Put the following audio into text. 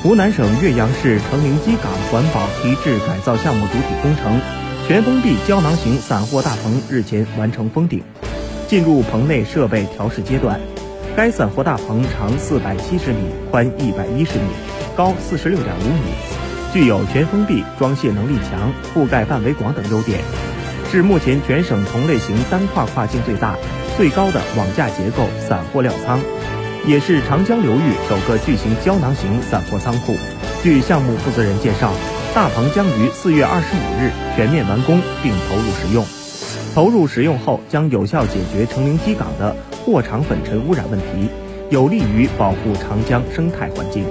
湖南省岳阳市成陵矶港环保提质改造项目主体工程全封闭胶囊型散货大棚日前完成封顶，进入棚内设备调试阶段。该散货大棚长四百七十米，宽一百一十米，高四十六点五米，具有全封闭、装卸能力强、覆盖范围广等优点，是目前全省同类型单跨跨径最大、最高的网架结构散货料仓。也是长江流域首个巨型胶囊型散货仓库。据项目负责人介绍，大棚将于四月二十五日全面完工并投入使用。投入使用后，将有效解决成陵矶港的货场粉尘污染问题，有利于保护长江生态环境。